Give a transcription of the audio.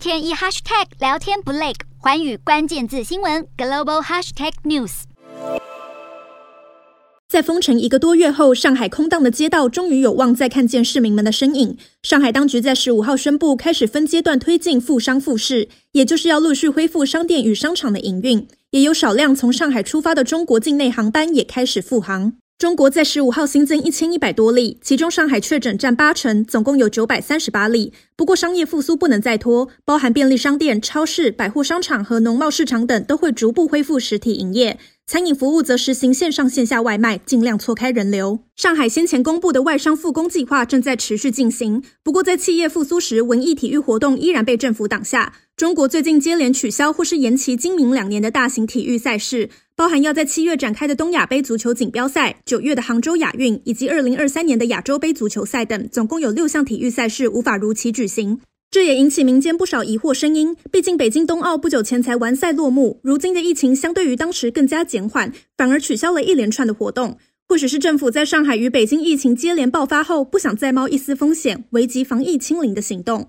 天一 hashtag 聊天不累，寰宇关键字新闻 global hashtag news。在封城一个多月后，上海空荡的街道终于有望再看见市民们的身影。上海当局在十五号宣布，开始分阶段推进复商复市，也就是要陆续恢复商店与商场的营运。也有少量从上海出发的中国境内航班也开始复航。中国在十五号新增一千一百多例，其中上海确诊占八成，总共有九百三十八例。不过，商业复苏不能再拖，包含便利商店、超市、百货商场和农贸市场等都会逐步恢复实体营业。餐饮服务则实行线上线下外卖，尽量错开人流。上海先前公布的外商复工计划正在持续进行，不过在企业复苏时，文艺体育活动依然被政府挡下。中国最近接连取消或是延期今明两年的大型体育赛事，包含要在七月展开的东亚杯足球锦标赛、九月的杭州亚运以及二零二三年的亚洲杯足球赛等，总共有六项体育赛事无法如期举行。这也引起民间不少疑惑声音。毕竟北京冬奥不久前才完赛落幕，如今的疫情相对于当时更加减缓，反而取消了一连串的活动。或许是政府在上海与北京疫情接连爆发后，不想再冒一丝风险，危及防疫清零的行动。